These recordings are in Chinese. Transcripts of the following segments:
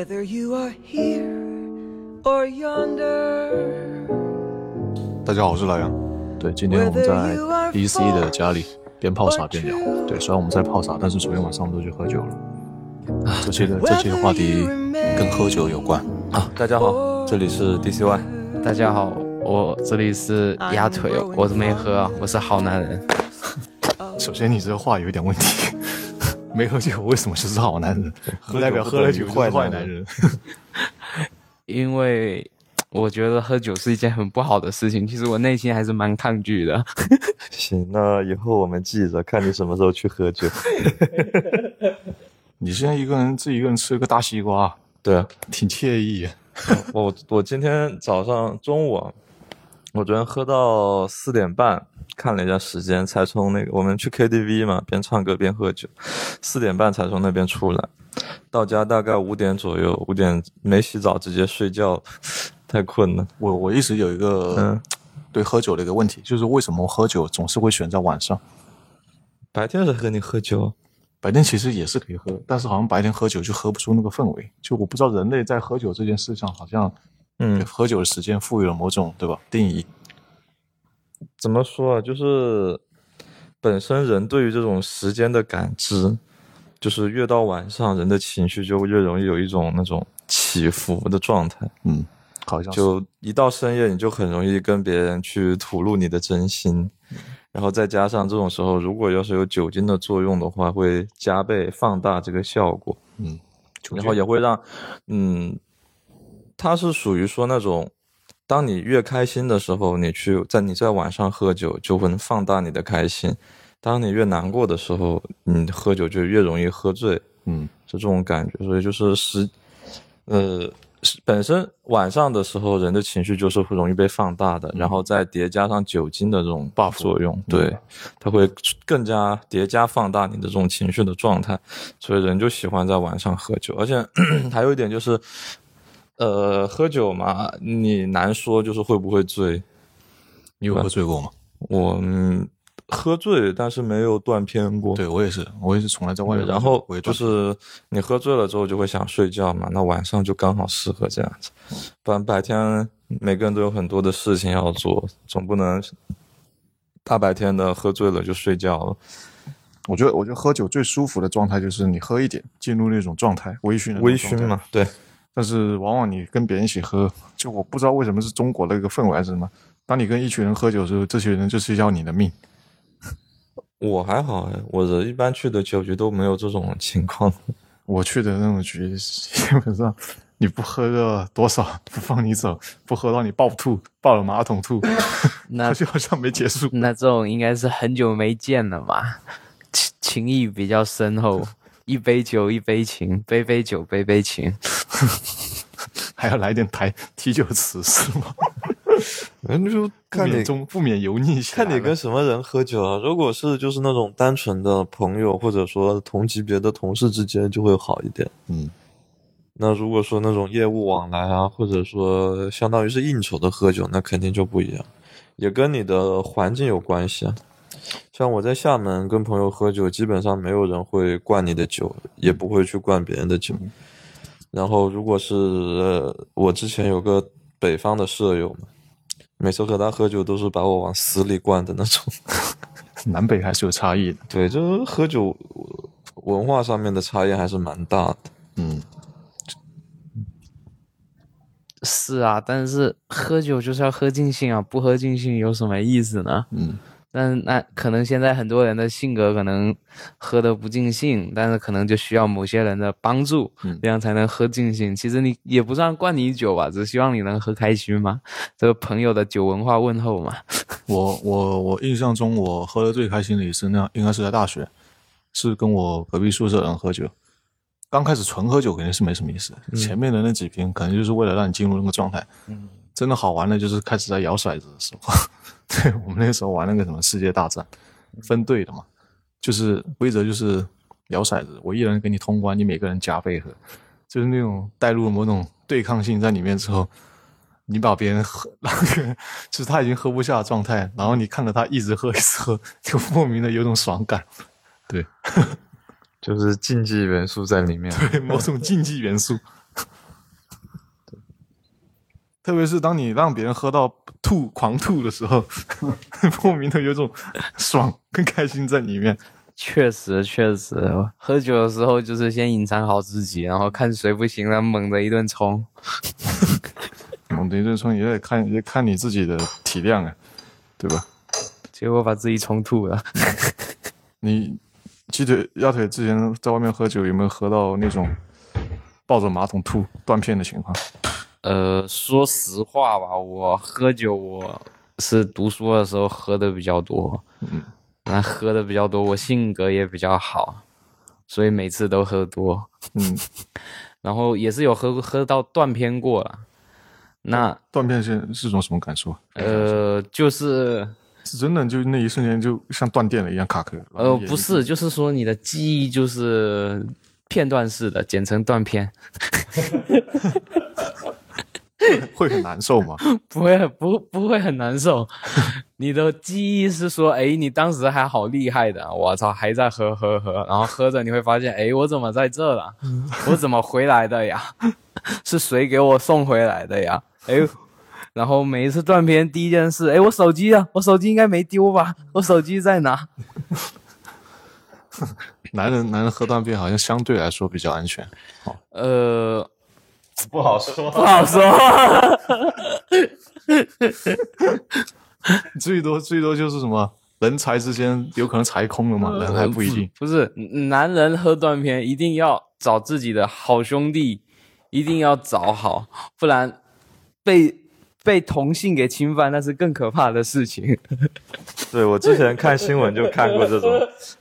whether you are here or yonder. 大家好，我是莱阳。对，今天我们在 DC 的家里边泡茶边聊。对，虽然我们在泡茶，但是昨天晚上我们都去喝酒了。啊，这期的这期的话题跟喝酒有关。啊，大家好，这里是 DCY。大家好，我这里是鸭腿，我没喝，我是好男人。首先，你这话有点问题。没喝酒为什么就是好男人？不代表喝了酒坏坏男人。因为我觉得喝酒是一件很不好的事情，其实我内心还是蛮抗拒的。行，那以后我们记着，看你什么时候去喝酒。你现在一个人自己一个人吃个大西瓜，对啊，挺惬意。我我今天早上中午，我昨天喝到四点半。看了一下时间，才从那个我们去 KTV 嘛，边唱歌边喝酒，四点半才从那边出来，到家大概五点左右，五点没洗澡直接睡觉，太困了。我我一直有一个对喝酒的一个问题，就是为什么喝酒总是会选在晚上？白天是和你喝酒？白天其实也是可以喝，但是好像白天喝酒就喝不出那个氛围。就我不知道人类在喝酒这件事上，好像嗯，喝酒的时间赋予了某种对吧定义。怎么说啊？就是本身人对于这种时间的感知，就是越到晚上，人的情绪就越容易有一种那种起伏的状态。嗯，好像就一到深夜，你就很容易跟别人去吐露你的真心，然后再加上这种时候，如果要是有酒精的作用的话，会加倍放大这个效果。嗯，然后也会让，嗯，它是属于说那种。当你越开心的时候，你去在你在晚上喝酒就会放大你的开心；当你越难过的时候，你喝酒就越容易喝醉。嗯，是这种感觉。所以就是时，呃，本身晚上的时候人的情绪就是会容易被放大的，然后再叠加上酒精的这种 buff 作用，对，它会更加叠加放大你的这种情绪的状态。所以人就喜欢在晚上喝酒，而且 还有一点就是。呃，喝酒嘛，你难说就是会不会醉。你有喝醉过吗？我喝醉，但是没有断片过。对我也是，我也是从来在外面。然后就是你喝醉了之后就会想睡觉嘛，那晚上就刚好适合这样子。不然白天每个人都有很多的事情要做，总不能大白天的喝醉了就睡觉了。我觉得，我觉得喝酒最舒服的状态就是你喝一点，进入那种状态，微醺的微醺嘛，对。但是往往你跟别人一起喝，就我不知道为什么是中国的一个氛围还是什么。当你跟一群人喝酒的时候，这些人就是要你的命。我还好哎，我的一般去的酒局都没有这种情况。我去的那种局，基本上你不喝个多少不放你走，不喝到你爆吐，爆了马桶吐，那就好像没结束。那这种应该是很久没见了吧，情情谊比较深厚。一杯酒，一杯情，杯杯酒，杯杯情，还要来点台提酒词是吗？那就看你中不免油腻看你跟什么人喝酒啊？如果是就是那种单纯的朋友，或者说同级别的同事之间，就会好一点。嗯，那如果说那种业务往来啊，或者说相当于是应酬的喝酒，那肯定就不一样，也跟你的环境有关系啊。像我在厦门跟朋友喝酒，基本上没有人会灌你的酒，也不会去灌别人的酒。然后，如果是我之前有个北方的舍友嘛，每次和他喝酒都是把我往死里灌的那种。南北还是有差异的，对，就是喝酒文化上面的差异还是蛮大的。嗯，是啊，但是喝酒就是要喝尽兴啊，不喝尽兴有什么意思呢？嗯。但那可能现在很多人的性格可能喝的不尽兴，但是可能就需要某些人的帮助，这样才能喝尽兴。其实你也不算灌你酒吧，只希望你能喝开心嘛。这个朋友的酒文化问候嘛。我我我印象中，我喝的最开心的一次，那应该是在大学，是跟我隔壁宿舍人喝酒。刚开始纯喝酒肯定是没什么意思，前面的那几瓶可能就是为了让你进入那个状态。嗯，真的好玩的就是开始在摇骰子的时候。对我们那个时候玩那个什么世界大战，分队的嘛，就是规则就是摇骰子，我一人给你通关，你每个人加倍喝，就是那种带入某种对抗性在里面之后，你把别人喝，那 个就是他已经喝不下的状态，然后你看着他一直喝一直喝，就莫名的有种爽感，对，就是竞技元素在里面，对，某种竞技元素。特别是当你让别人喝到吐、狂吐的时候，莫名的有种爽跟开心在里面。确实确实，喝酒的时候就是先隐藏好自己，然后看谁不行了，猛的一顿冲。猛的一顿冲也得看也看你自己的体量啊，对吧？结果把自己冲吐了。你鸡腿鸭腿之前在外面喝酒有没有喝到那种抱着马桶吐断片的情况？呃，说实话吧，我喝酒我是读书的时候喝的比较多，嗯，那喝的比较多，我性格也比较好，所以每次都喝多，嗯，然后也是有喝喝到断片过了。那断片是是种什么感受？呃，就是是真的，就那一瞬间就像断电了一样卡壳。呃，不是，就是说你的记忆就是片段式的，简称断片。会很难受吗？不会，不不会很难受。你的记忆是说，哎，你当时还好厉害的，我操，还在喝喝喝，然后喝着你会发现，哎，我怎么在这了？我怎么回来的呀？是谁给我送回来的呀？哎，然后每一次断片，第一件事，哎，我手机啊，我手机应该没丢吧？我手机在哪？男人，男人喝断片好像相对来说比较安全。哦，呃。不好说，不好说，最多最多就是什么人才之间有可能财空了嘛，人还不一定。不是，男人喝断片一定要找自己的好兄弟，一定要找好，不然被被同性给侵犯，那是更可怕的事情。对我之前看新闻就看过这种，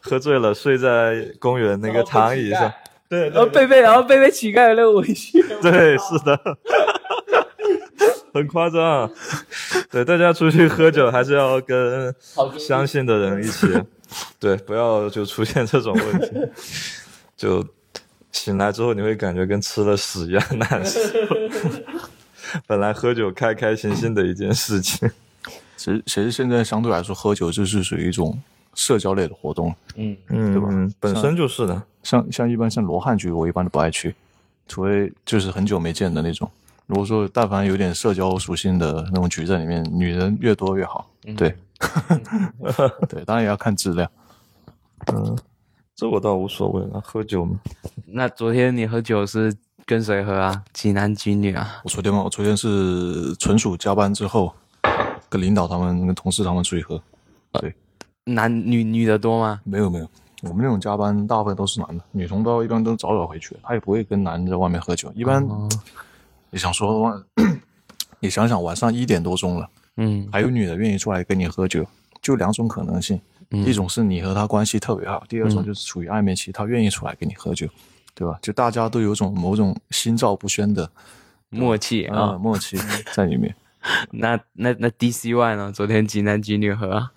喝醉了睡在公园那个 躺椅上。对，然后贝贝，然后贝贝乞丐有那个微信。对，是的，很夸张。对，大家出去喝酒还是要跟相信的人一起。对，不要就出现这种问题。就醒来之后，你会感觉跟吃了屎一样难受。本来喝酒开开心心的一件事情，其实其实现在相对来说，喝酒就是属于一种。社交类的活动，嗯嗯，对吧？本身就是的。像像一般像罗汉局，我一般都不爱去，除非就是很久没见的那种。如果说但凡有点社交属性的那种局在里面，女人越多越好。对，对，当然也要看质量。嗯，这我倒无所谓了，喝酒嘛。那昨天你喝酒是跟谁喝啊？几男几女啊？我昨天嘛，我昨天是纯属加班之后，跟领导他们、跟同事他们出去喝。对。男女女的多吗？没有没有，我们那种加班大部分都是男的，女同胞一般都早早回去，她也不会跟男的在外面喝酒。一般你想说的话，你想想晚上一点多钟了，嗯，还有女的愿意出来跟你喝酒，就两种可能性，一种是你和她关系特别好，第二种就是处于暧昧期，他愿意出来跟你喝酒，对吧？就大家都有种某种心照不宣的默契啊，默契在里面。那那那 D C Y 呢？昨天几男几女喝？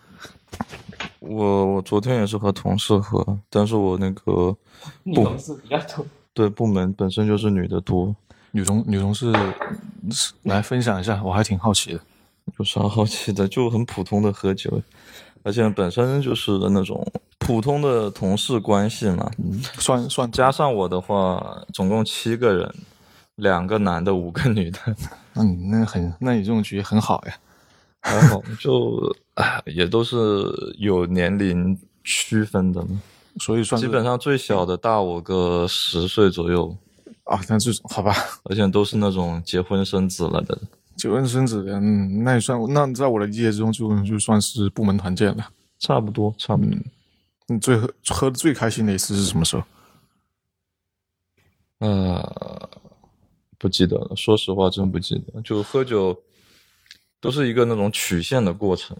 我我昨天也是和同事喝，但是我那个 女同事比较多，对部门本身就是女的多，女同女同事来分享一下，我还挺好奇的，有啥好奇的？就很普通的喝酒，而且本身就是那种普通的同事关系嘛，算算加上我的话，总共七个人，两个男的，五个女的，那你那很，那你这种局很好呀。还好，就啊，也都是有年龄区分的嘛，所以算基本上最小的大我个十岁左右啊。但这种好吧，而且都是那种结婚生子了的，结婚生子的，嗯，那也算，那在我的理解中，就就算是部门团建了，差不多，差不多。你最喝喝的最开心的一次是什么时候？呃，不记得了，说实话，真不记得，就喝酒。都是一个那种曲线的过程，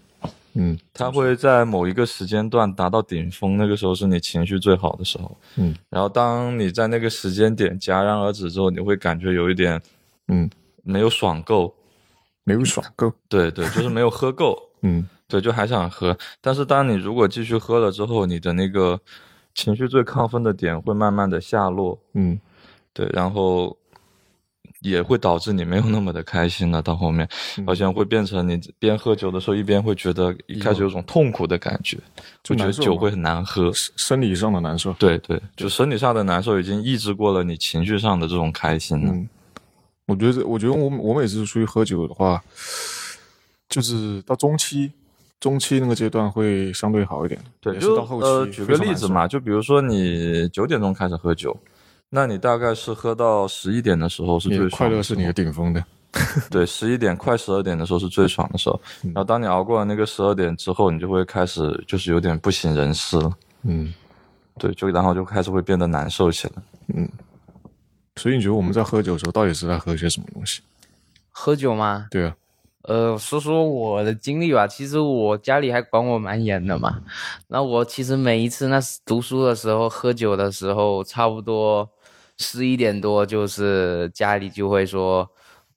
嗯，它会在某一个时间段达到顶峰，那个时候是你情绪最好的时候，嗯，然后当你在那个时间点戛然而止之后，你会感觉有一点，嗯，没有爽够，没有爽够，对对，就是没有喝够，嗯，对，就还想喝，但是当你如果继续喝了之后，你的那个情绪最亢奋的点会慢慢的下落，嗯，对，然后。也会导致你没有那么的开心了，到后面好像会变成你边喝酒的时候一边会觉得一开始有种痛苦的感觉，就觉得酒会很难喝，生理上的难受。对对，就生理上的难受已经抑制过了你情绪上的这种开心了。我觉得，我觉得我我每次出去喝酒的话，就是到中期，中期那个阶段会相对好一点。对，就也是到后期。呃，举个例子嘛，，就比如说你九点钟开始喝酒，那你大概是喝到十一点的时候是你最的快乐是你的顶峰的。对，十一点快十二点的时候是最爽的时候。然后当你熬过了那个十二点之后，你就会开始就是有点不省人事了。嗯对，就然后就开始会变得难受起来。嗯。所以你觉得我们在喝酒的时候，到底是在喝些什么东西？喝酒吗？对啊，呃，说说我的经历吧。其实我家里还管我蛮严的嘛。那我其实每一次那读书的时候喝酒的时候，差不多十一点多，就是家里就会说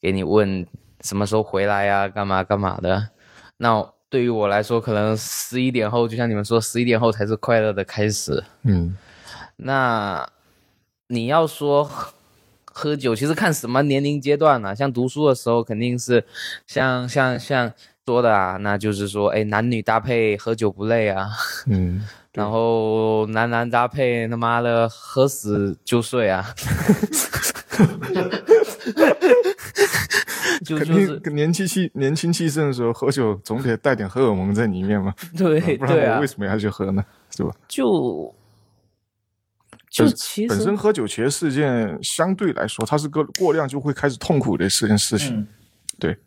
给你问什么时候回来呀、干嘛干嘛的。那对于我来说，可能十一点后，就像你们说，十一点后才是快乐的开始。嗯那你要说喝喝酒，其实看什么年龄阶段呢、像读书的时候，肯定是像像像说的啊，那就是说，哎，男女搭配喝酒不累啊，嗯，然后男男搭配他妈的喝死就睡啊，就肯就是。定年轻气年轻气盛的时候喝酒，总得带点荷尔蒙在里面嘛，对不然我为，什么要去喝呢？是吧？就就其实本身喝酒其实是件相对来说，它是个过量就会开始痛苦的事件事情。对，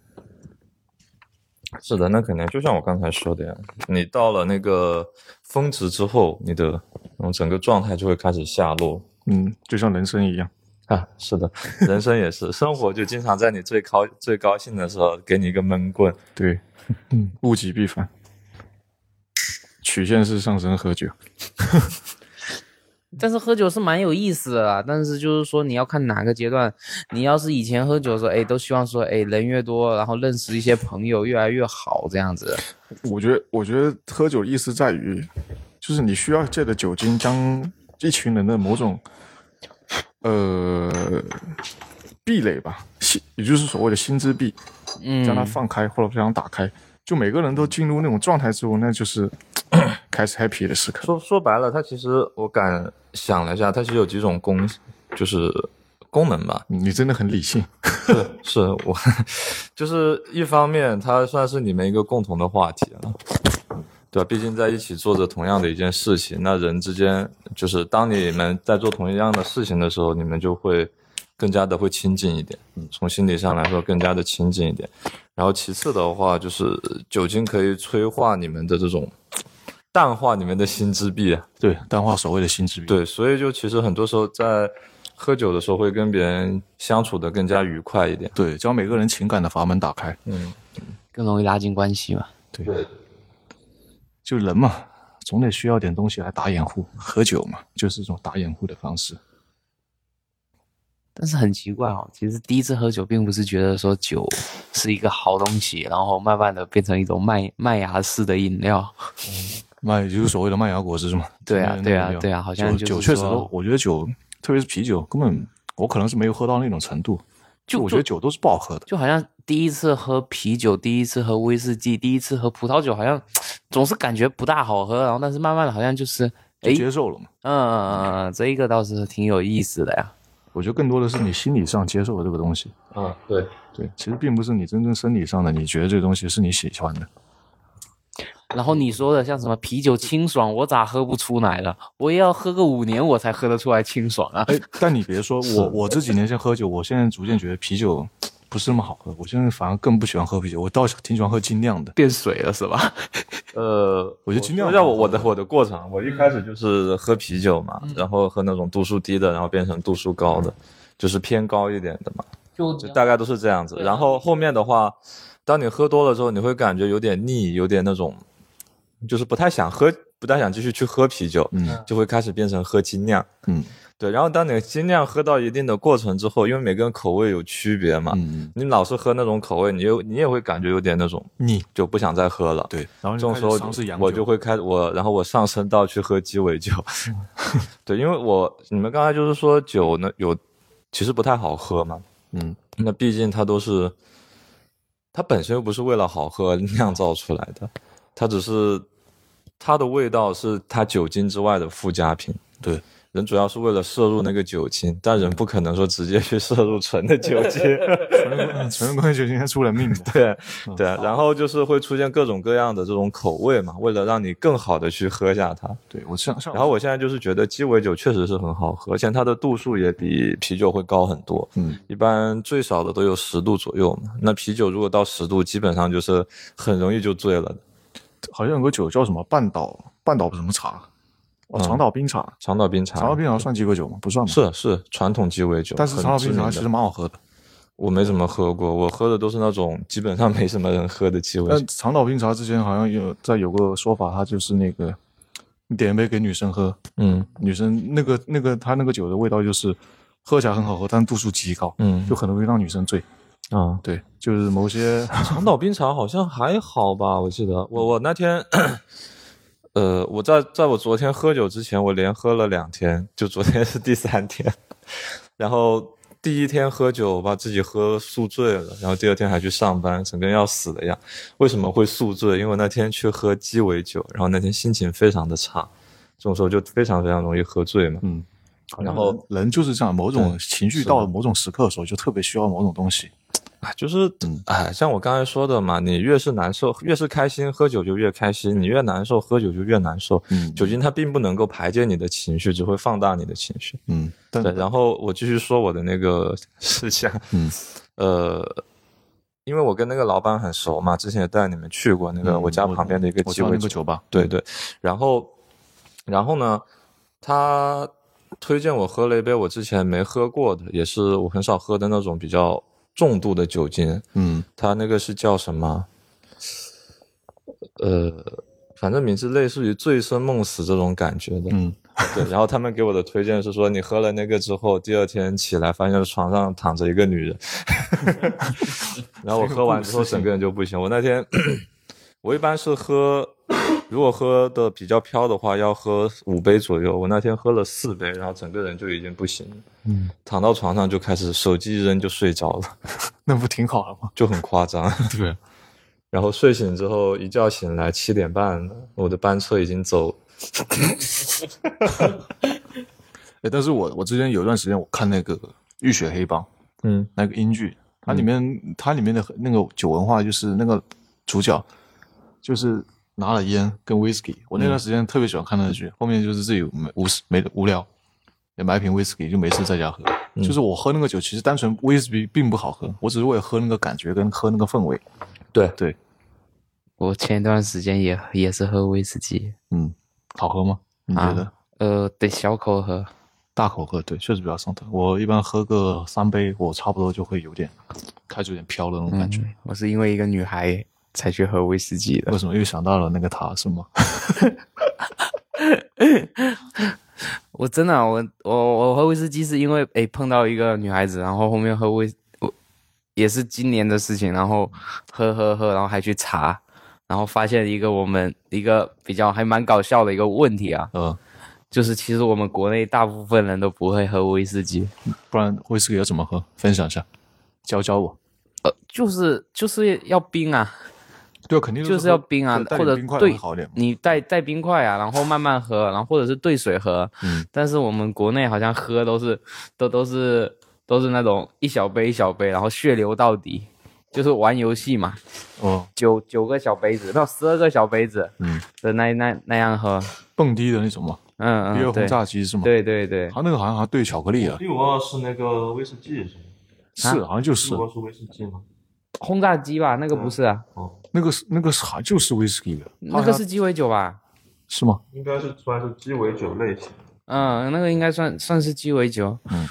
是的，那肯定就像我刚才说的呀，你到了那个峰值之后，你的整个状态就会开始下落。嗯，就像人生一样。啊，是的，人生也是，生活就经常在你最高最高兴的时候给你一个闷棍。对，嗯，物极必反，曲线式上升，喝酒。但是喝酒是蛮有意思的啦，但是就是说你要看哪个阶段。你要是以前喝酒的时候，哎，都希望说，哎，人越多，然后认识一些朋友越来越好这样子。我觉得，我觉得喝酒的意思在于，就是你需要借着酒精将一群人的某种呃壁垒吧，心也就是所谓的心之壁，嗯，将它放开或者将它打开。就每个人都进入那种状态之后，那就是 开始 happy 的时刻。说说白了，它其实我敢想了一下，它其实有几种功，就是功能吧。你真的很理性。是是我，就是一方面，它算是你们一个共同的话题了，对吧？毕竟在一起做着同样的一件事情，那人之间就是当你们在做同样的事情的时候，你们就会更加的会亲近一点，从心理上来说更加的亲近一点。然后其次的话，就是酒精可以催化你们的这种淡化你们的心之壁啊。对，淡化所谓的心之壁。对，所以就其实很多时候在喝酒的时候会跟别人相处的更加愉快一点。对，将每个人情感的阀门打开。嗯，更容易拉近关系嘛。对，就人嘛，总得需要点东西来打掩护。喝酒嘛，就是一种打掩护的方式。但是很奇怪哦，其实第一次喝酒并不是觉得说酒是一个好东西，然后慢慢的变成一种麦麦芽式的饮料。那也就是所谓的麦芽果汁是吗。对啊成年人对啊对啊好像酒酒确实，我觉得酒，特别是啤酒，根本我可能是没有喝到那种程度。就我觉得酒都是不好喝的。就好像第一次喝啤酒，第一次喝威士忌，第一次喝葡萄酒，好像总是感觉不大好喝，然后但是慢慢的好像就是，就哎，接受了嘛。嗯嗯嗯嗯，这一个倒是挺有意思的呀。我觉得更多的是你心理上接受了这个东西。嗯，对，对，其实并不是你真正生理上的，你觉得这个东西是你喜欢的。然后你说的像什么啤酒清爽，我咋喝不出来了？我也要喝个五年我才喝得出来清爽啊！哎，但你别说，我我这几年先喝酒，我现在逐渐觉得啤酒不是那么好喝。我现在反而更不喜欢喝啤酒，我倒是挺喜欢喝精酿的。变水了是吧？呃，我觉得尽量说下我我的我的过程，我一开始就是喝啤酒嘛，嗯然后喝那种度数低的，然后变成度数高的，就是偏高一点的嘛，就就大概都是这样子。然后后面的话，当你喝多了之后，你会感觉有点腻，有点那种，就是不太想喝，不太想继续去喝啤酒，嗯就会开始变成喝精酿。嗯对，然后当你精酿喝到一定的过程之后，因为每个人口味有区别嘛，嗯，你老是喝那种口味，你又你也会感觉有点那种腻。就不想再喝了。对，然后你就开这种时候我就会开我，然后我上升到去喝鸡尾酒。对，因为我你们刚才就是说酒呢有其实不太好喝嘛，嗯那毕竟它都是它本身又不是为了好喝酿造出来的，它只是它的味道是它酒精之外的附加品。对，人主要是为了摄入那个酒精，但人不可能说直接去摄入纯的酒精。纯纯工业酒精还出人命的。对对，然后就是会出现各种各样的这种口味嘛，为了让你更好的去喝下它。对我上上，然后我现在就是觉得鸡尾酒确实是很好喝，而且它的度数也比啤酒会高很多。嗯，一般最少的都有十度左右嘛。那啤酒如果到十度，基本上就是很容易就醉了的。好像有个酒叫什么半岛半岛什么茶，哦，嗯长岛冰茶，长岛冰茶，长岛冰茶算鸡尾酒吗？不算吧。，是是传统鸡尾酒，但是长岛冰茶其实蛮好喝的。我没怎么喝过，我喝的都是那种基本上没什么人喝的鸡尾酒。但长岛冰茶之前好像有在有个说法，它就是那个你点一杯给女生喝，嗯女生那个那个它那个酒的味道就是喝起来很好喝，但度数极高，嗯就很容易让女生醉。啊，对，就是某些 长岛冰茶好像还好吧，我记得我我那天，呃，我在在我昨天喝酒之前，我连喝了两天，就昨天是第三天，然后第一天喝酒把自己喝宿醉了，然后第二天还去上班，整个人要死的样。为什么会宿醉？因为那天去喝鸡尾酒，然后那天心情非常的差，这种时候就非常非常容易喝醉嘛。嗯，然后人就是这样，某种情绪到了某种时刻的时候，就特别需要某种东西。啊，就是，哎，像我刚才说的嘛，你越是难受，越是开心，喝酒就越开心；你越难受，喝酒就越难受。嗯酒精它并不能够排解你的情绪，只会放大你的情绪。嗯，但对，然后我继续说我的那个 事项。嗯，呃，因为我跟那个老板很熟嘛，之前也带你们去过那个嗯我家旁边的一个鸡尾酒吧，对对，然后，然后呢，他推荐我喝了一杯我之前没喝过的，也是我很少喝的那种比较重度的酒精。嗯它那个是叫什么？呃，反正名字类似于醉生梦死这种感觉的。嗯，对，然后他们给我的推荐是说，你喝了那个之后，第二天起来发现床上躺着一个女人，然后我喝完之后整个人就不行。我那天 我一般是喝，如果喝的比较飘的话，要喝五杯左右。我那天喝了四杯，然后整个人就已经不行了，嗯，躺到床上就开始手机一扔就睡着了，那不挺好的吗？就很夸张。对，然后睡醒之后一觉醒来七点半，我的班车已经走。哎，但是我我之前有一段时间我看那个《浴血黑帮》嗯那个英剧，它里面、它里面的那个酒文化就是那个主角就是拿了烟跟 whisky，我那段时间特别喜欢看那个剧，后面就是自己没无事没无聊，也买一瓶 whisky 就没事在家喝。就是我喝那个酒，其实单纯 whisky 并不好喝，我只是为了喝那个感觉跟喝那个氛围。对对，我前一段时间也也是喝威士忌，嗯，好喝吗？你觉得？啊呃，得小口喝。大口喝，对，确实比较上头。我一般喝个三杯，我差不多就会有点开始有点飘的那种感觉。嗯我是因为一个女孩才去喝威士忌的为。什么又想到了那个他是吗？我真的啊、我我我喝威士忌是因为诶碰到一个女孩子，然后后面喝威，我也是今年的事情，然后喝喝喝，然后还去查，然后发现一个我们一个比较还蛮搞笑的一个问题啊，嗯，就是其实我们国内大部分人都不会喝威士忌，不然威士忌要怎么喝？分享一下，教教我。呃，就是就是要冰啊，对，肯定就是要冰啊，或者冰块兑会好点。你带带冰块啊，然后慢慢喝，然后或者是兑水喝。嗯，但是我们国内好像喝都是都都是都是那种一小杯一小杯，然后血流到底，就是玩游戏嘛，哦，九九个小杯子，没有十二个小杯子嗯，的那那那样喝。蹦迪的那种嘛，嗯嗯，第二轰炸机是吗？，对对对，他那个好像还兑巧克力啊，第五二是那个威士忌是吗？是好像就是是威士忌吗？轰炸机吧，那个不是啊，哦，那个是那个是好像就是威士忌的，那个是鸡尾酒吧？是吗？应该是算是鸡尾酒类型。嗯，那个应该算算是鸡尾酒。嗯，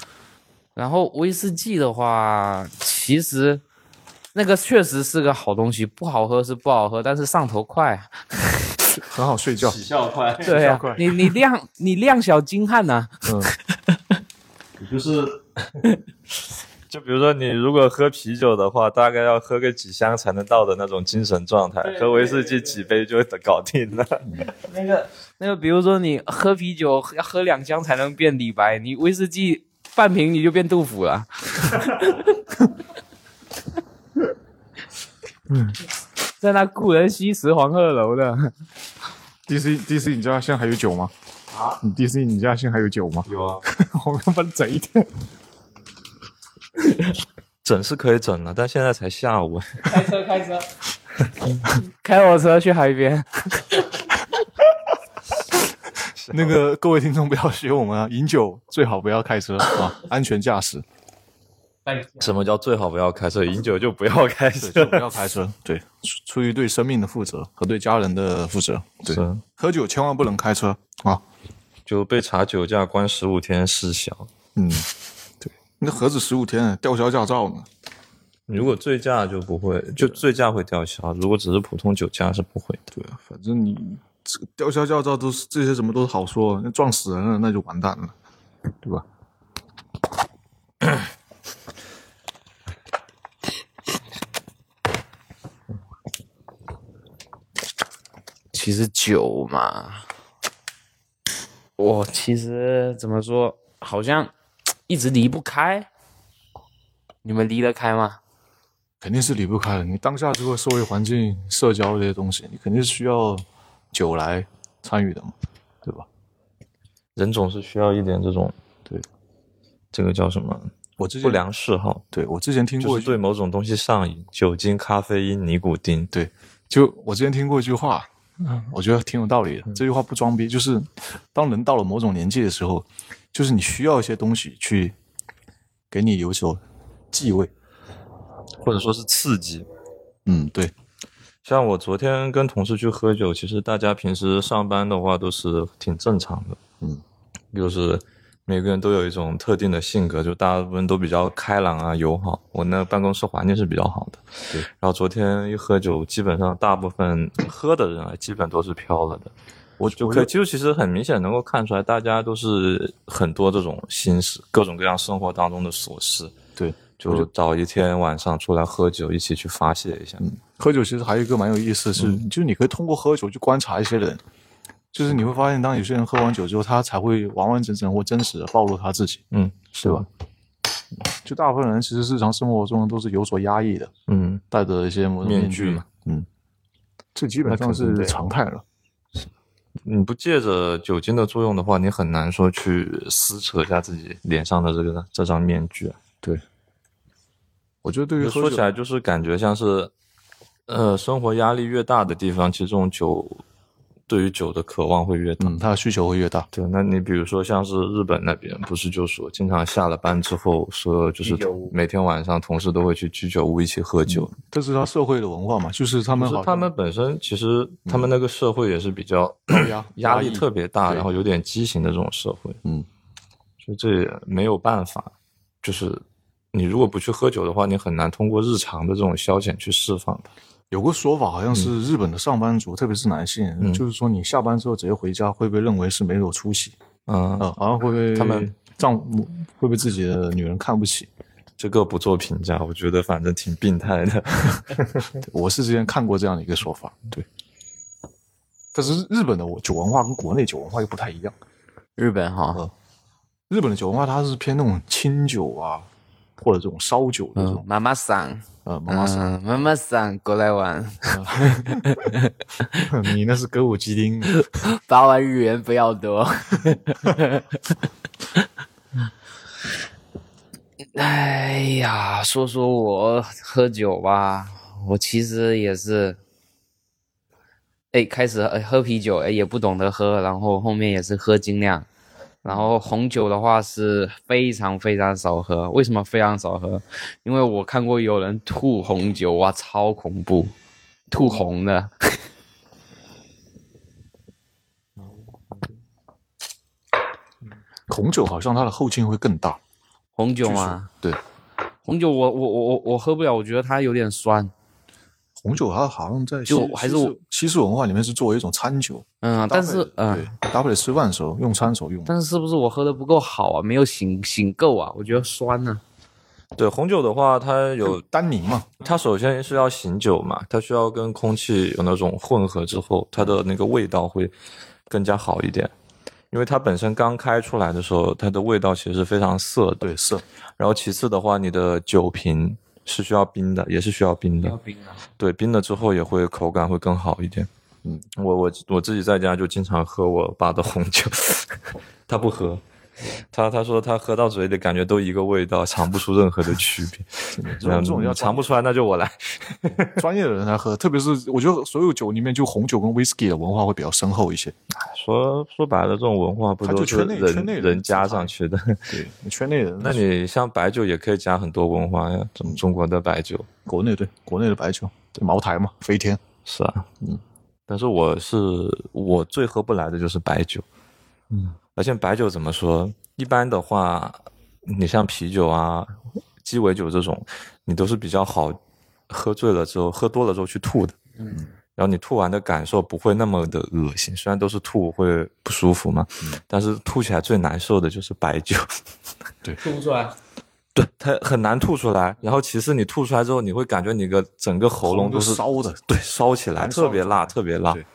然后威士忌的话，其实那个确实是个好东西，不好喝是不好喝，但是上头快。很好睡觉。起效快，对啊快，你你量你量小精悍呐、嗯，就是，就比如说你如果喝啤酒的话，大概要喝个几箱才能到的那种精神状态，喝威士忌几杯就搞定了。那个那个，比如说你喝啤酒要喝两箱才能变李白，你威士忌半瓶你就变杜甫了。嗯 在那故人西辞黄鹤楼的，D C D C，你家现在还有酒吗？你迪士尼你家现在还有酒吗？有啊，我们把它整一点。整是可以整了，但现在才下午。开车，开车，开我车去海边。那个各位听众不要学我们啊，饮酒最好不要开车啊，安全驾驶。什么叫最好不要开车？饮酒就不要开，车就。不要开车。对，出出于对生命的负责和对家人的负责。对，喝酒千万不能开车啊。就被查酒驾关十五天事小。嗯，对，那何止十五天，吊销驾照呢？如果醉驾就不会，就醉驾会吊销。如果只是普通酒驾是不会的。对啊，反正你这个吊销驾照都是这些什么都是好说，那撞死人了那就完蛋了，对吧？其实酒嘛，我其实怎么说，好像一直离不开。你们离得开吗？肯定是离不开的。你当下这个社会环境、社交这些东西，你肯定是需要酒来参与的嘛，对吧？人总是需要一点这种，对，这个叫什么？我之前不良嗜好，对我之前听就是过对某种东西上瘾，酒精、咖啡因、尼古丁。对，就我之前听过一句话，嗯，我觉得挺有道理的。这句话不装逼，就是当人到了某种年纪的时候，就是你需要一些东西去给你有所忌位。或者说是刺激。嗯，对，像我昨天跟同事去喝酒，其实大家平时上班的话都是挺正常的，嗯，就是每个人都有一种特定的性格，就大部分都比较开朗啊、友好。我那办公室环境是比较好的，对。然后昨天一喝酒，基本上大部分喝的人啊，基本都是飘了的。我就可以，就其实很明显能够看出来，大家都是很多这种心事，各种各样生活当中的琐事，对，就找一天晚上出来喝酒，一起去发泄一下。嗯喝酒其实还有一个蛮有意思的是，嗯就是你可以通过喝酒去观察一些人，就是你会发现，当有些人喝完酒之后，他才会完完整整或真实的暴露他自己，嗯，是吧？就大部分人其实日常生活中都是有所压抑的，嗯，戴着一些某种面面具具嘛，嗯，这基本上是常态了。你不借着酒精的作用的话，你很难说去撕扯一下自己脸上的这个这张面具啊。对，我觉得对于说起来就是感觉像是，呃，生活压力越大的地方，其实这种酒对于酒的渴望会越大。嗯，他的需求会越大。对，那你比如说像是日本那边，不是就说经常下了班之后，所有就是每天晚上同事都会去居酒屋一起喝酒。这是他社会的文化嘛，就是他们是他们本身其实他们那个社会也是比较压 压力特别大，然后有点畸形的这种社会。嗯，所以这也没有办法，就是你如果不去喝酒的话，你很难通过日常的这种消遣去释放它。有个说法好像是日本的上班族，特别是男性，嗯就是说你下班之后直接回家会被认为是没有出息，嗯，呃，好像会被他们丈夫会被自己的女人看不起。这个不做评价，我觉得反正挺病态的。我是之前看过这样的一个说法，对。但是日本的酒文化跟国内酒文化又不太一样，日本哈，日本的酒文化它是偏那种清酒啊，或者这种烧酒的这嗯种，，妈妈桑，呃，妈妈桑，嗯，妈妈桑过来玩，你那是歌舞伎町，八万日元不要多。哎呀，说说我喝酒吧，我其实也是，哎，开始呃喝啤酒，哎，也不懂得喝，然后后面也是喝精酿，然后红酒的话是非常非常少喝。为什么非常少喝？因为我看过有人吐红酒，哇，超恐怖，吐红的。红酒好像它的后劲会更大。红酒吗？对，红酒我我我我我喝不了，我觉得它有点酸。红酒它好像在就还是我西式文化里面是作为一种餐酒，嗯，但是嗯，配对，搭配吃饭的时候用餐时候用。但是是不是我喝的不够好啊？没有醒醒够啊？我觉得酸呢、对红酒的话，它有单宁嘛，它首先是要醒酒嘛，它需要跟空气有那种混合之后，它的那个味道会更加好一点。因为它本身刚开出来的时候，它的味道其实是非常涩的。对，涩然后其次的话，你的酒瓶是需要冰的，也是需要冰的。冰啊！对，冰了之后也会口感会更好一点。嗯，我我我自己在家就经常喝我爸的红酒，他不喝，他他说他喝到嘴里感觉都一个味道，尝不出任何的区别。这种这种要嗯尝不出来，那就我来。专业的人来喝，特别是我觉得所有酒里面，就红酒跟 whisky 的文化会比较深厚一些。说说白了，这种文化不就是圈内圈人内人人加上去的？对，圈内人，那你像白酒也可以加很多文化呀，中中国的白酒国内对国内的白酒，对茅台嘛，飞天，是啊，嗯，但是我是我最喝不来的就是白酒，嗯，而且白酒怎么说？一般的话，你像啤酒啊、鸡尾酒这种，你都是比较好喝醉了之后，喝多了之后去吐的，嗯，然后你吐完的感受不会那么的恶心，虽然都是吐会不舒服嘛，但是吐起来最难受的就是白酒。对吐不出来。对，它很难吐出来。然后其次，你吐出来之后，你会感觉你个整个喉咙都是烧的，对烧起来，特别辣，特别辣对，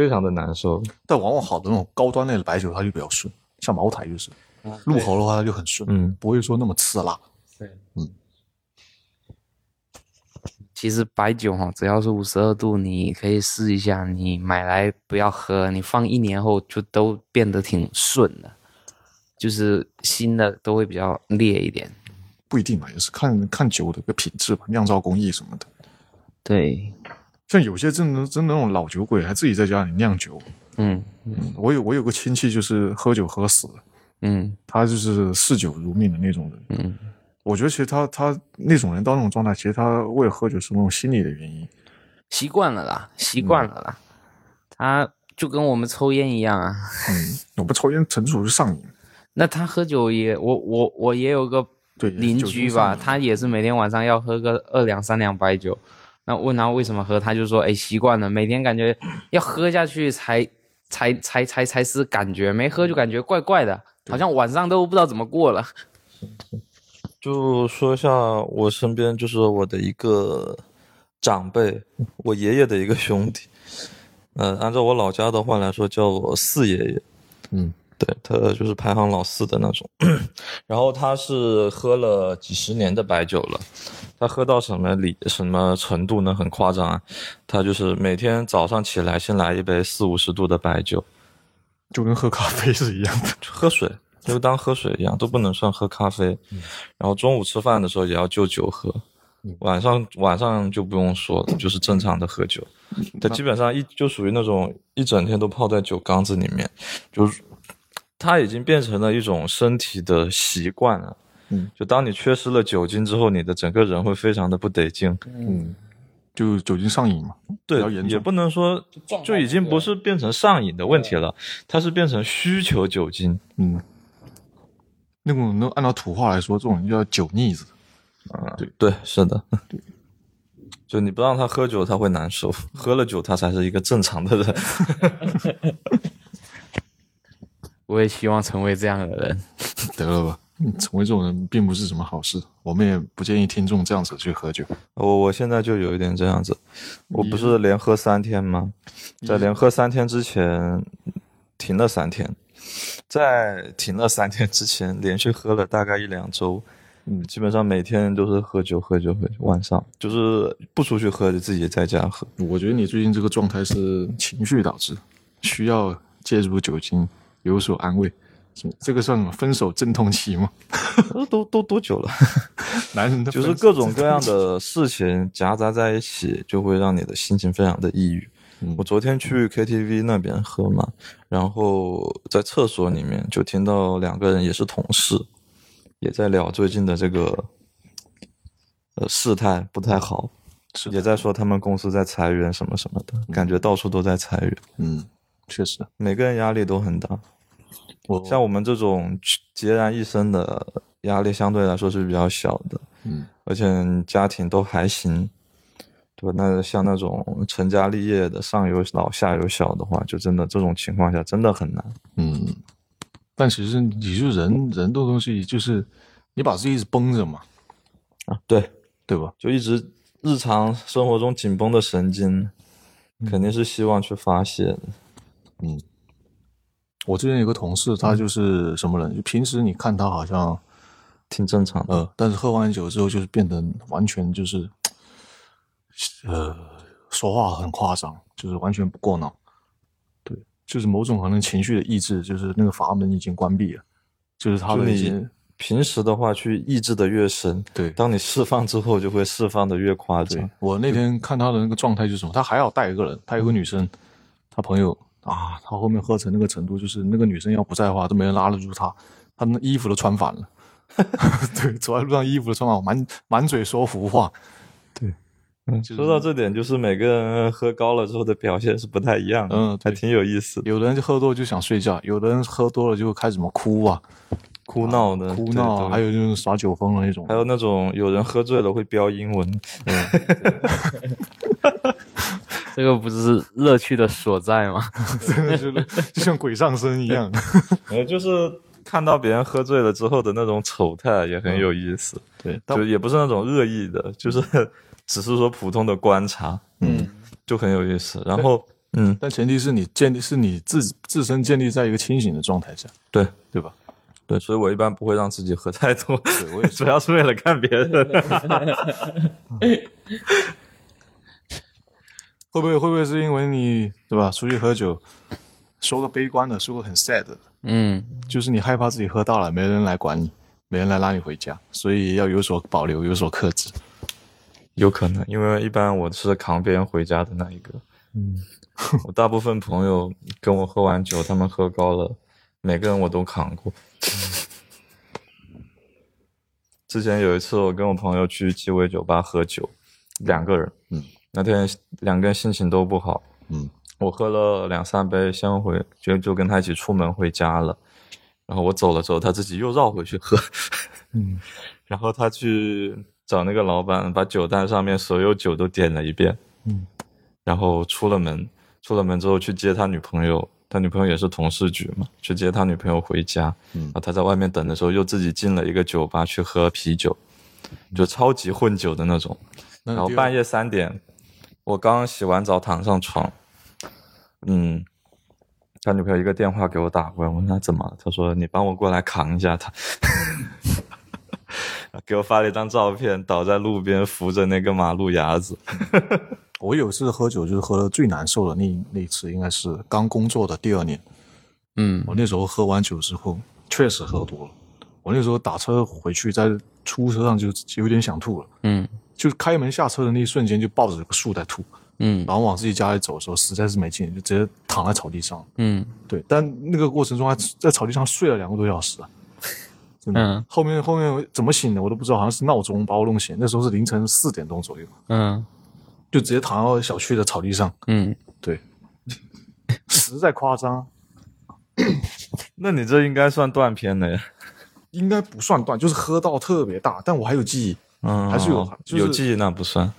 非常的难受。但往往好的那种高端类的白酒，它就比较顺，像茅台就是，入喉的话它就很顺，嗯，不会说那么刺辣。对，嗯其实白酒哈，只要是五十二度，你可以试一下。你买来不要喝，你放一年后就都变得挺顺的，就是新的都会比较烈一点。不一定吧，也是看看酒的一个品质吧，酿造工艺什么的。对，像有些真的真的那种老酒鬼，还自己在家里酿酒。嗯嗯，我有我有个亲戚就是喝酒喝死了，嗯他就是嗜酒如命的那种人。嗯，我觉得其实他他那种人到那种状态，其实他为了喝酒是那种心理的原因。习惯了啦，习惯了啦。他就跟我们抽烟一样啊。嗯，我不抽烟纯属是上瘾。那他喝酒也，我我我也有个邻居吧，他也是每天晚上要喝个二两三两白酒。那问他为什么喝，他就说：“哎，习惯了，每天感觉要喝下去才才才才才是感觉，没喝就感觉怪怪的，好像晚上都不知道怎么过了。就说一下我身边就是我的一个长辈，我爷爷的一个兄弟，呃，按照我老家的话来说，叫我四爷爷。嗯，对他就是排行老四的那种，然后他是喝了几十年的白酒了，他喝到什么里什么程度呢？很夸张啊！他就是每天早上起来先来一杯四五十度的白酒，就跟喝咖啡是一样的。喝水就当喝水一样，都不能算喝咖啡。然后中午吃饭的时候也要就酒喝，晚上晚上就不用说了，就是正常的喝酒。他基本上一就属于那种一整天都泡在酒缸子里面，就是他已经变成了一种身体的习惯了。嗯，就当你缺失了酒精之后，你的整个人会非常的不得劲。嗯，就酒精上瘾嘛。对也不能说就已经不是变成上瘾的问题了，它是变成需求酒精。嗯，那种能按照土话来说，这种人叫酒腻子。啊，对对，是的，就你不让他喝酒，他会难受；喝了酒，他才是一个正常的人。我也希望成为这样的人。得了吧，嗯成为这种人并不是什么好事。我们也不建议听众这样子去喝酒。我我现在就有一点这样子，我不是连喝三天吗？在连喝三天之前停了三天，在停了三天之前连续喝了大概一两周。嗯基本上每天都是喝酒，喝酒，喝酒。晚上就是不出去喝，就自己在家喝。我觉得你最近这个状态是情绪导致，需要借助酒精有所安慰。这个算什么？分手阵痛期吗？都都都多久了？男人的就是各种各样的事情夹杂在一起，就会让你的心情非常的抑郁。嗯我昨天去 KTV 那边喝嘛，然后在厕所里面就听到两个人也是同事，也在聊最近的这个呃事态不太好，也在说他们公司在裁员什么什么的，感觉到处都在裁员，嗯，确实，每个人压力都很大。我像我们这种孑然一身的压力相对来说是比较小的，嗯而且家庭都还行，对吧？那像那种成家立业的，上有老下有小的话，就真的这种情况下真的很难。嗯，但其实你就人人的东西就是你把自己一直绷着嘛，啊，对，对吧？就一直日常生活中紧绷的神经，肯定是希望去发泄的。嗯，我之前有个同事，他就是什么人？就平时你看他好像挺正常的。呃，但是喝完酒之后就是变得完全就是，呃，说话很夸张，就是完全不过脑。对，就是某种可能情绪的抑制，就是那个阀门已经关闭了，就是他就你的已经平时的话去抑制的越深，对当你释放之后，就会释放的越夸张。我那天看他的那个状态就是什么，他还要带一个人，他有个女生，他朋友啊，他后面喝成那个程度，就是那个女生要不在的话，都没人拉得住他，他那衣服都穿反了，对，走在路上衣服都穿反，满满嘴说胡话，对，嗯，说到这点，就是每个人喝高了之后的表现是不太一样的，嗯还挺有意思，有的人就喝多了就想睡觉，有的人喝多了就开始什么哭啊，哭闹的，对哭闹还有就是耍酒疯的那种。还，有那种有人喝醉了会飙英文，这个不是乐趣的所在吗？真的就是就像鬼上身一样。呃，就是看到别人喝醉了之后的那种丑态也很有意思，对，就也不是那种恶意的，就是 只是说普通的观察，嗯，就很有意思。然后，嗯，但前提是你建立是你自自身建立在一个清醒的状态下，对对吧？对，所以我一般不会让自己喝太多，对我也 主要是为了看别人。会不会会不会是因为你对吧？出去喝酒，说个悲观的，说个很 sad 的，嗯，就是你害怕自己喝大了，没人来管你，没人来拉你回家，所以要有所保留，有所克制。有可能，因为一般我是扛别人回家的那一个。嗯，我大部分朋友跟我喝完酒，他们喝高了，每个人我都扛过。之前有一次，我跟我朋友去鸡尾酒吧喝酒，两个人，嗯，那天两个人心情都不好，嗯，我喝了两三杯，先回就就跟他一起出门回家了。然后我走了之后，他自己又绕回去喝，嗯，然后他去找那个老板，把酒单上面所有酒都点了一遍，嗯，然后出了门，出了门之后去接他女朋友，他女朋友也是同事局嘛，去接他女朋友回家，嗯然后他在外面等的时候，又自己进了一个酒吧去喝啤酒，就超级混酒的那种。然后半夜三点，我刚洗完澡躺上床，嗯，他女朋友一个电话给我打过来，我问他怎么了，他说你帮我过来扛一下他，给我发了一张照片，倒在路边扶着那个马路牙子，我有次喝酒就是喝的最难受的那那一次，应该是刚工作的第二年。嗯我那时候喝完酒之后，确实喝多了。我那时候打车回去，在出租车上就有点想吐了，嗯就开门下车的那一瞬间，就抱着个树在吐。嗯然后往自己家里走的时候，实在是没劲，就直接躺在草地上。嗯对，但那个过程中还在草地上睡了两个多小时啊，真的。嗯后面后面怎么醒的我都不知道，好像是闹钟把我弄醒。那时候是凌晨四点钟左右，嗯就直接躺到小区的草地上。嗯，对，实在夸张，那你这应该算断片的呀，应该不算断，就是喝到特别大，但我还有记忆。嗯，还是有就是有记忆那不算，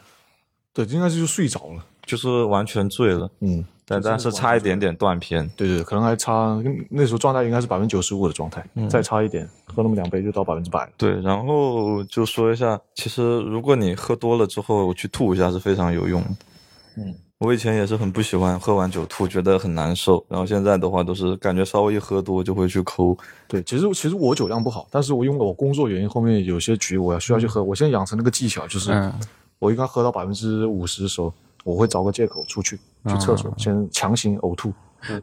对，应该是就睡着了。就是完全醉了，嗯，但但是差一点点断片，对对，可能还差，那时候状态应该是百分之九十五的状态，嗯再差一点，喝那么两杯就到百分之百。对，然后就说一下，其实如果你喝多了之后去吐一下是非常有用的。嗯，我以前也是很不喜欢喝完酒吐，觉得很难受。然后现在的话都是感觉稍微一喝多就会去抠。对，其实其实我酒量不好，但是我因为我工作原因，后面有些局我要需要去喝，我现在养成那个技巧，就是嗯我应该喝到百分之五十的时候，我会找个借口出去去厕所，先强行呕吐，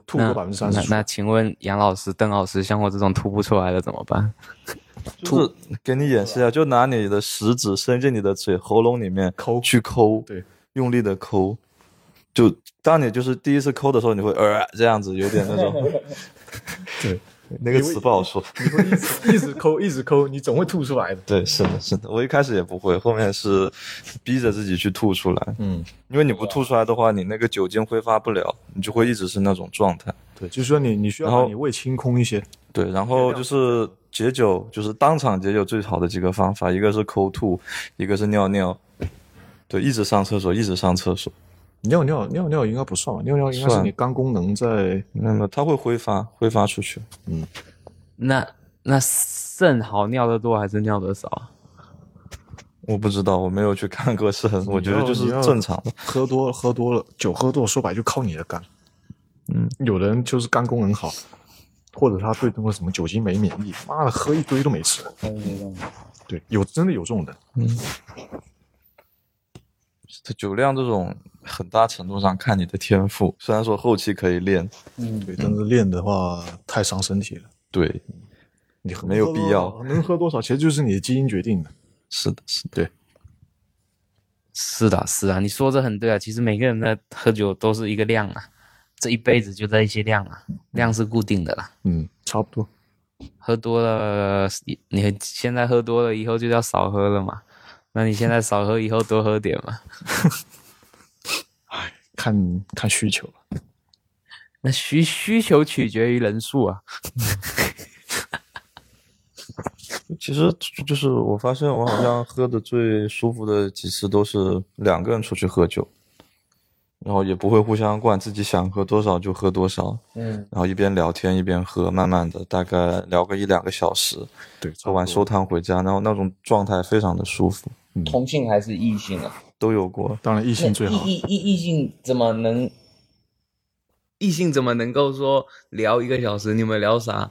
吐那个百分之三十。那那请问杨老师、邓老师，像我这种吐不出来的怎么办？就是给你演示一下，就拿你的食指伸进你的嘴喉咙里面抠去抠，对，用力的抠。就当你就是第一次抠的时候，你会呃这样子，有点那种，对，那个词不好说。你会一直一直抠，一直抠，你总会吐出来的。对，是的，是的。我一开始也不会，后面是逼着自己去吐出来，嗯，因为你不吐出来的话，你那个酒精挥发不了，你就会一直是那种状态。对，就是说你你需要然后把你胃清空一些。对，然后就是解酒，就是当场解酒最好的几个方法，一个是抠吐，一个是尿尿。对，一直上厕所，一直上厕所。尿尿尿尿应该不算吧？尿尿应该是你肝功能在那么它会挥发，挥发出去。嗯那那肾好尿的多还是尿的少？我不知道，我没有去看过肾，我觉得就是正常的。喝多喝多了，酒喝多了，说白就靠你的肝。嗯，有的人就是肝功能好，或者他对那个什么酒精没免疫，妈的喝一堆都没事。对，有真的有这种人。这酒量这种很大程度上看你的天赋，虽然说后期可以练，嗯对，但是练的话太伤身体了，对，你很没有必要能喝多少，其实就是你的基因决定的。是的，是的，对，是的，是啊，你说的很对啊。其实每个人的喝酒都是一个量啊，这一辈子就这一些量啊，量是固定的啦。嗯，差不多。喝多了，你你现在喝多了，以后就要少喝了嘛。那你现在少喝，以后多喝点嘛。哎看看需求了。那需需求取决于人数啊。其实就是我发现我好像喝的最舒服的几次都是两个人出去喝酒，然后也不会互相灌，自己想喝多少就喝多少，嗯，然后一边聊天一边喝，慢慢的大概聊个一两个小时，对，喝完收摊回家，然后那种状态非常的舒服，同性还是异性啊？都有过。当然异性最好。异异异性怎么能？异性怎么能够说聊一个小时？你们聊啥？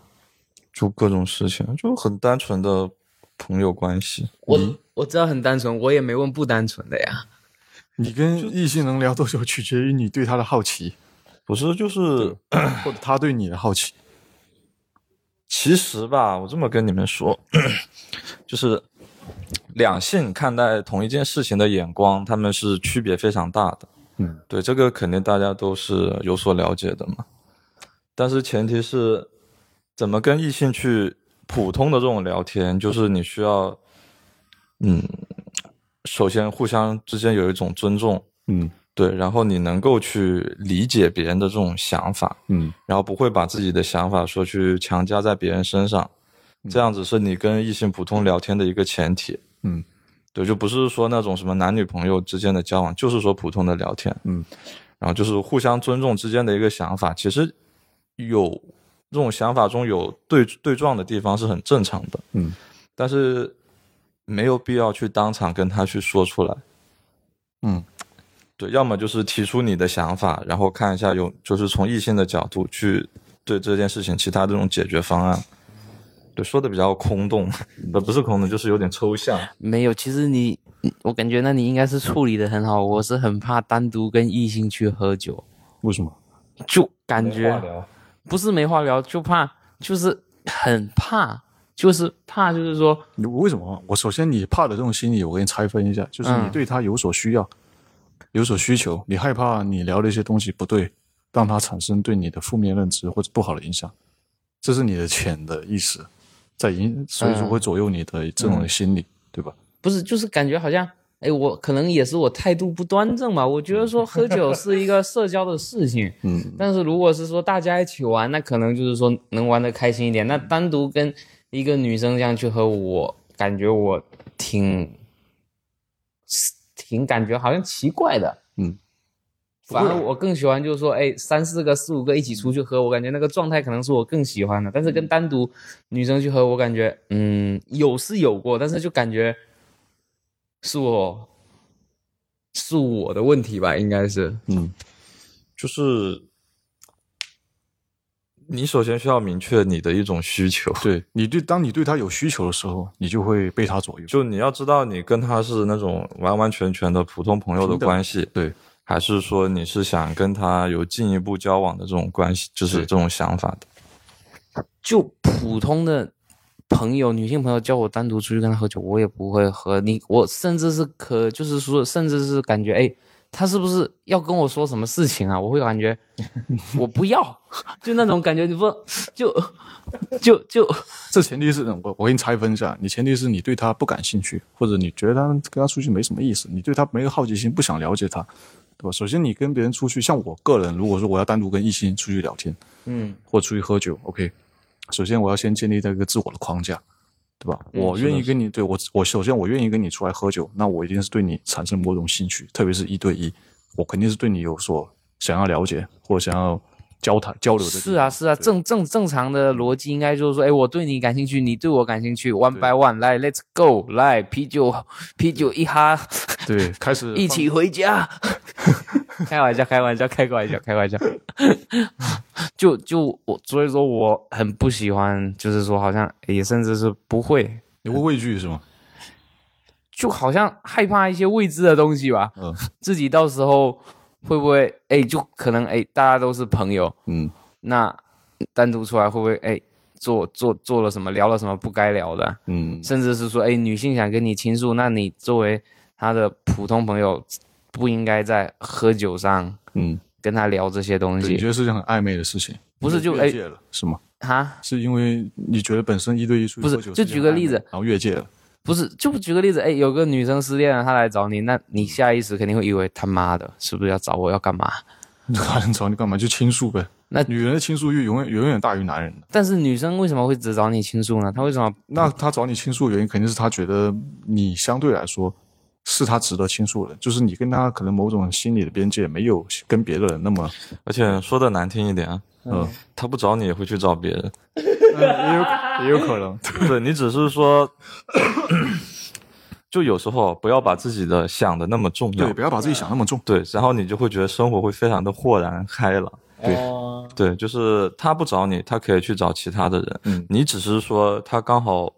就各种事情，就很单纯的朋友关系。我我知道很单纯，我也没问不单纯的呀。你跟异性能聊多久，取决于你对他的好奇，不是就是 或者他对你的好奇。其实吧，我这么跟你们说，就是两性看待同一件事情的眼光，他们是区别非常大的。嗯，对，这个肯定大家都是有所了解的嘛。但是前提是，怎么跟异性去普通的这种聊天，就是你需要，嗯，首先互相之间有一种尊重，嗯。对，然后你能够去理解别人的这种想法，嗯。然后不会把自己的想法说去强加在别人身上，这样子是你跟异性普通聊天的一个前提。嗯。对，就不是说那种什么男女朋友之间的交往，就是说普通的聊天，嗯，然后就是互相尊重之间的一个想法，其实有这种想法中有对对撞的地方是很正常的，嗯，但是没有必要去当场跟他去说出来，嗯，对，要么就是提出你的想法，然后看一下有就是从异性的角度去对这件事情其他这种解决方案。对，说的比较空洞，不，不是空洞，就是有点抽象。没有，其实你，我感觉那你应该是处理的很好。我是很怕单独跟异性去喝酒，为什么？就感没话觉聊不是没话聊，就怕就是很怕，就是怕就是说，你为什么？我首先你怕的这种心理，我给你拆分一下，就是你嗯对他有所需要，有所需求，你害怕你聊的一些东西不对，让他产生对你的负面认知或者不好的影响，这是你的潜的意识在影，所以说会左右你的这种心理，对吧？不是，就是感觉好像，哎，我可能也是我态度不端正嘛。我觉得说 喝酒是一个社交的事情，嗯，但是如果是说大家一起玩，那可能就是说能玩的开心一点。那单独跟一个女生这样去喝，我感觉我挺挺感觉好像奇怪的。嗯，反而我更喜欢就是说，哎，三四个、四五个一起出去喝，我感觉那个状态可能是我更喜欢的。但是跟单独女生去喝，我感觉嗯有是有过，但是就感觉是我是我的问题吧，应该是。嗯就是你首先需要明确你的一种需求，对你对，当你对他有需求的时候，你就会被他左右。就你要知道你跟他是那种完完全全的普通朋友的关系，对，还是说你是想跟他有进一步交往的这种关系，就是这种想法的。就普通的朋友，女性朋友叫我单独出去跟他喝酒，我也不会喝。你我甚至是可，就是说，甚至是感觉，哎，他是不是要跟我说什么事情啊？我会感觉 我不要，就那种感觉，你不就就就 这前提是我我给你拆分一下，你前提是你对他不感兴趣，或者你觉得他跟他出去没什么意思，你对他没有好奇心，不想了解他，对吧？首先你跟别人出去，像我个人，如果说我要单独跟异性出去聊天，嗯或出去喝酒，OK，首先我要先建立一个自我的框架，对吧？嗯我愿意跟你对我我首先我愿意跟你出来喝酒，那我一定是对你产生某种兴趣，特别是一对一，我肯定是对你有所想要了解或者想要交谈交流的。是啊是啊，正正正常的逻辑应该就是说，哎，我对你感兴趣，你对我感兴趣，one by one，来，let's go，来，啤酒啤酒一哈，对，开始 一起回家。开玩笑，开玩笑，开个玩笑，开玩笑。就就我，所以说我很不喜欢，就是说好像也甚至是不会，你会畏惧是吗？就好像害怕一些未知的东西吧。嗯自己到时候会不会哎，就可能哎，大家都是朋友，嗯。那单独出来会不会哎做做做了什么，聊了什么不该聊的，嗯。甚至是说哎女性想跟你倾诉，那你作为她的普通朋友，不应该在喝酒上嗯，跟她聊这些东西，你觉，得是件很暧昧的事情，不是就哎越界了是吗？哈。是因为你觉得本身一对一出去不是喝酒就举个例子。然后越界了，不是，就举个例子，哎，有个女生失恋了，她来找你，那你下意识肯定会以为他妈的，是不是要找我要干嘛？他能找你干嘛？就倾诉呗。那女人的倾诉欲永远远远大于男人的。但是女生为什么会只找你倾诉呢？她为什么？那她找你倾诉的原因，肯定是她觉得你相对来说是她值得倾诉的，就是你跟她可能某种心理的边界没有跟别的人那么，而且说的难听一点啊，嗯，他不找你也会去找别人。也有也有可能，对你只是说，就有时候不要把自己的想的那么重要对，，不要把自己想那么重。对，然后你就会觉得生活会非常的豁然开朗。对对，就是他不找你，他可以去找其他的人。嗯你只是说他刚好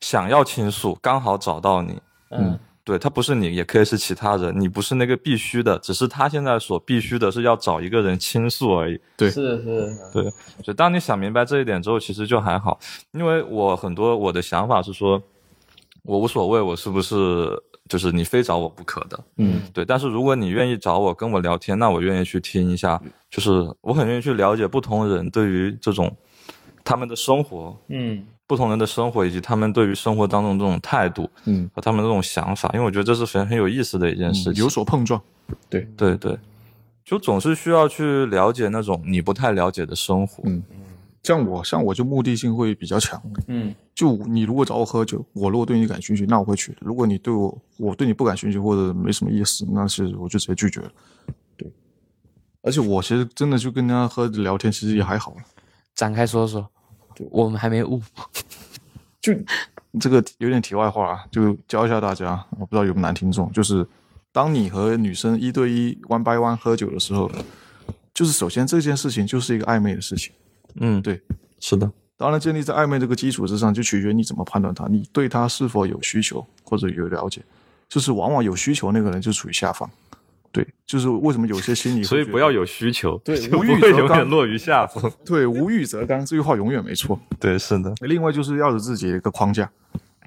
想要倾诉，刚好找到你。嗯，对他不是你，也可以是其他人，你不是那个必须的，只是他现在所必须的是要找一个人倾诉而已。对是是，对，所以当你想明白这一点之后，其实就还好，因为我很多我的想法是说，我无所谓，我是不是就是你非找我不可的，嗯，对。但是如果你愿意找我跟我聊天，那我愿意去听一下，就是我很愿意去了解不同人对于这种他们的生活，嗯不同人的生活以及他们对于生活当中这种态度嗯，和他们这种想法，因为我觉得这是很很有意思的一件事情。有所碰撞。对对对，就总是需要去了解那种你不太了解的生活。嗯像我，像我就目的性会比较强。嗯就你如果找我喝酒，我如果对你感兴趣，那我会去；如果你对我，我对你不感兴趣或者没什么意思，那其实我就直接拒绝了。对，而且我其实真的就跟人家喝聊天，其实也还好。展开说说，我们还没悟。就这个有点题外话啊，就教一下大家，我不知道有没有男听众，就是当你和女生一对一 one by one 喝酒的时候，就是首先这件事情就是一个暧昧的事情。嗯，对，是的，当然，建立在暧昧这个基础之上，就取决于你怎么判断他，你对他是否有需求或者有了解。就是往往有需求那个人就处于下方，对，就是为什么有些心理所以不要有需求，对无欲则刚落于下风。对无欲则刚这句话永远没错。对，是的，另外就是要有自己的一个框架，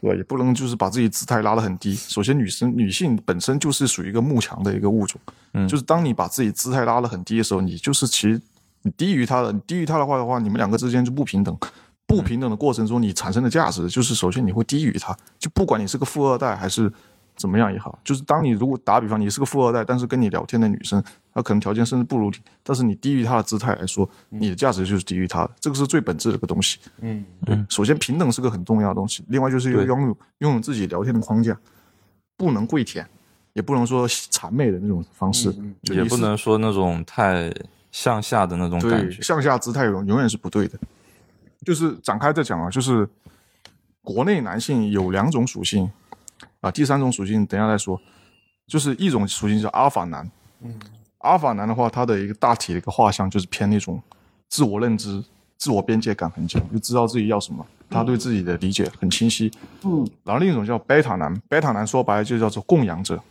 对吧？也不能就是把自己姿态拉得很低。首先，女生女性本身就是属于一个慕强的一个物种，嗯就是当你把自己姿态拉得很低的时候，你就是其实你低于她的，你低于她的话的话，你们两个之间就不平等。不平等的过程中，你产生的价值就是首先你会低于她，就不管你是个富二代还是怎么样也好，就是当你如果打比方你是个富二代，但是跟你聊天的女生，她可能条件甚至不如你，但是你低于她的姿态来说，你的价值就是低于她的，这个是最本质的一个东西。嗯对，首先平等是个很重要的东西，另外就是要拥有拥有自己聊天的框架，不能跪舔，也不能说谄媚的那种方式，也不能说那种太向下的那种感觉。向下姿态永永远是不对的。就是展开再讲啊，就是国内男性有两种属性啊，第三种属性等一下再说，就是一种属性叫阿尔法男，嗯，阿尔法男的话，他的一个大体的一个画像就是偏那种自我认知、自我边界感很强，就知道自己要什么，他对自己的理解很清晰，嗯，然后另一种叫贝塔男，贝塔男说白了就叫做供养者，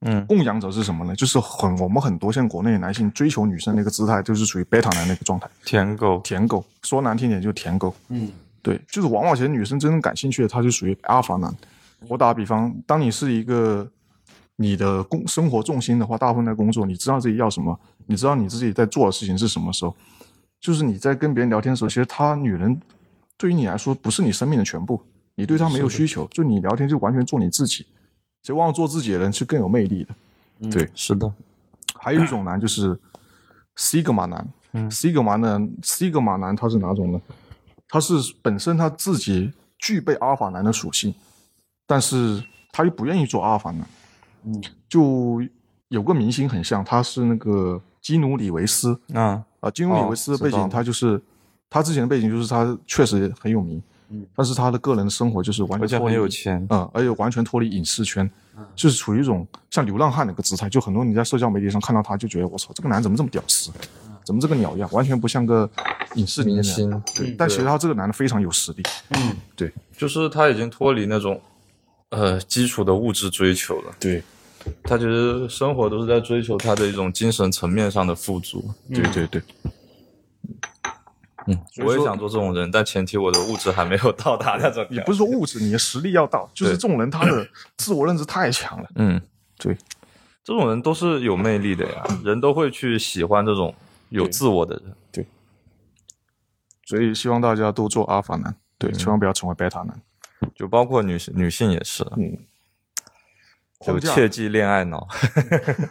嗯。供养者是什么呢？就是很我们很多像国内的男性追求女生那个姿态，就是属于贝塔男那个状态，舔狗，舔狗，说难听点就是舔狗。嗯，对，就是往往其实女生真正感兴趣的，他就属于阿尔法男。我打个比方，当你是一个你的工生活重心的话，大部分在工作，你知道自己要什么，你知道你自己在做的事情是什么时候，就是你在跟别人聊天的时候，其实她女人对于你来说不是你生命的全部，你对她没有需求，就你聊天就完全做你自己。其实往往做自己的人是更有魅力的。对，是的，还有一种男就是 Sigma 男，嗯，Sigma 男，Sigma 男他是哪种呢？他是本身他自己具备阿尔法男的属性，但是他又不愿意做阿尔法男。嗯，就有个明星很像，他是那个基努里维斯。啊，啊，基努里维斯的背景，哦他就是他之前的背景就是他确实很有名，嗯，但是他的个人生活就是完全脱离有钱。嗯，而且完全脱离影视圈，就是处于一种像流浪汉的一个姿态。就很多你在社交媒体上看到他，就觉得我操，这个男怎么这么屌丝，怎么这个鸟样，完全不像个影视。明星。对，但其实他这个男的非常有实力。嗯，对。就是他已经脱离那种呃基础的物质追求了。对，他其实生活都是在追求他的一种精神层面上的富足。对对对，嗯，我也想做这种人，但前提我的物质还没有到达那种。也不是说物质，你的实力要到，就是这种人他的 自我认知太强了。嗯，对，这种人都是有魅力的呀，人都会去喜欢这种有自我的人。对所以希望大家都做阿法男，对，千万不要成为贝塔男。就包括女性，女性也是，嗯，就切忌恋爱脑。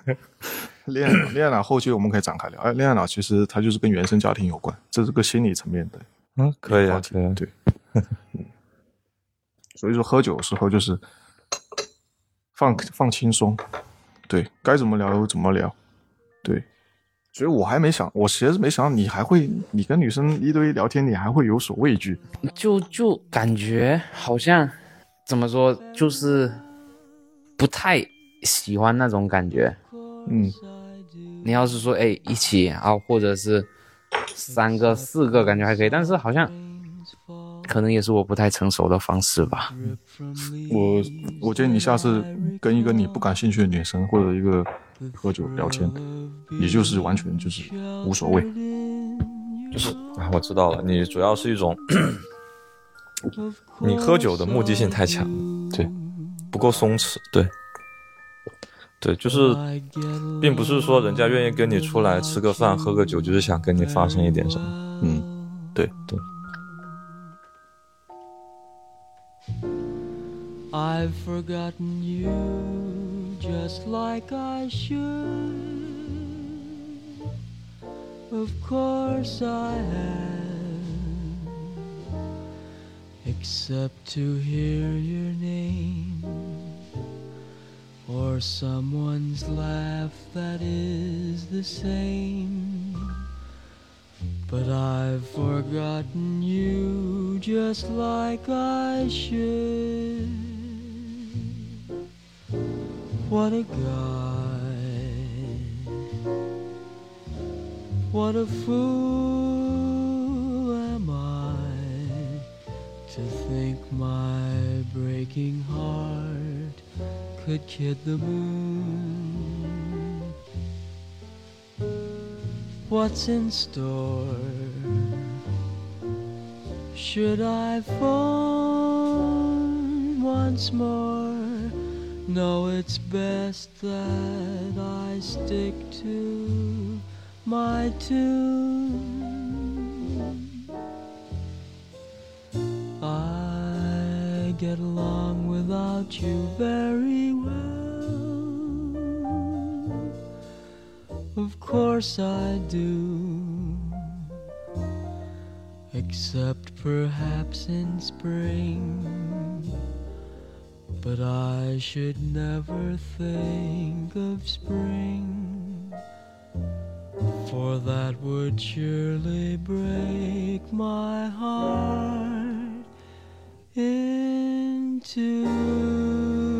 恋爱脑，恋爱脑后期我们可以展开聊。哎，恋爱脑其实它就是跟原生家庭有关，这是个心理层面的。嗯，可以啊，可以啊。对，嗯所以说喝酒的时候就是放放轻松，对该怎么聊怎么聊，对。所以我还没想，我其实没想到你还会，你跟女生一堆聊天，你还会有所畏惧。就就感觉好像怎么说，就是不太喜欢那种感觉。嗯，你要是说哎一起啊，或者是三个四个，感觉还可以，但是好像可能也是我不太成熟的方式吧。我我建议你下次跟一个你不感兴趣的女生或者一个喝酒聊天，你就是完全就是无所谓。就是啊，我知道了，你主要是一种，你喝酒的目的性太强，对，不够松弛，对，对，就是，并不是说人家愿意跟你出来吃个饭、喝个酒，就是想跟你发生一点什么，嗯，对对，I've forgotten you just like I should. Of course I have, except to hear your name or someone's laugh that is the same. But I've forgotten you just like I should. What a guy. What a fool am I to think my breaking heart could kid the moon. What's in store? Should I phone once more? No, it's best that I stick to my tune. I get along without you very well. Of course I do. Except perhaps in spring. But I should never think of spring. For that would surely break my heart in two.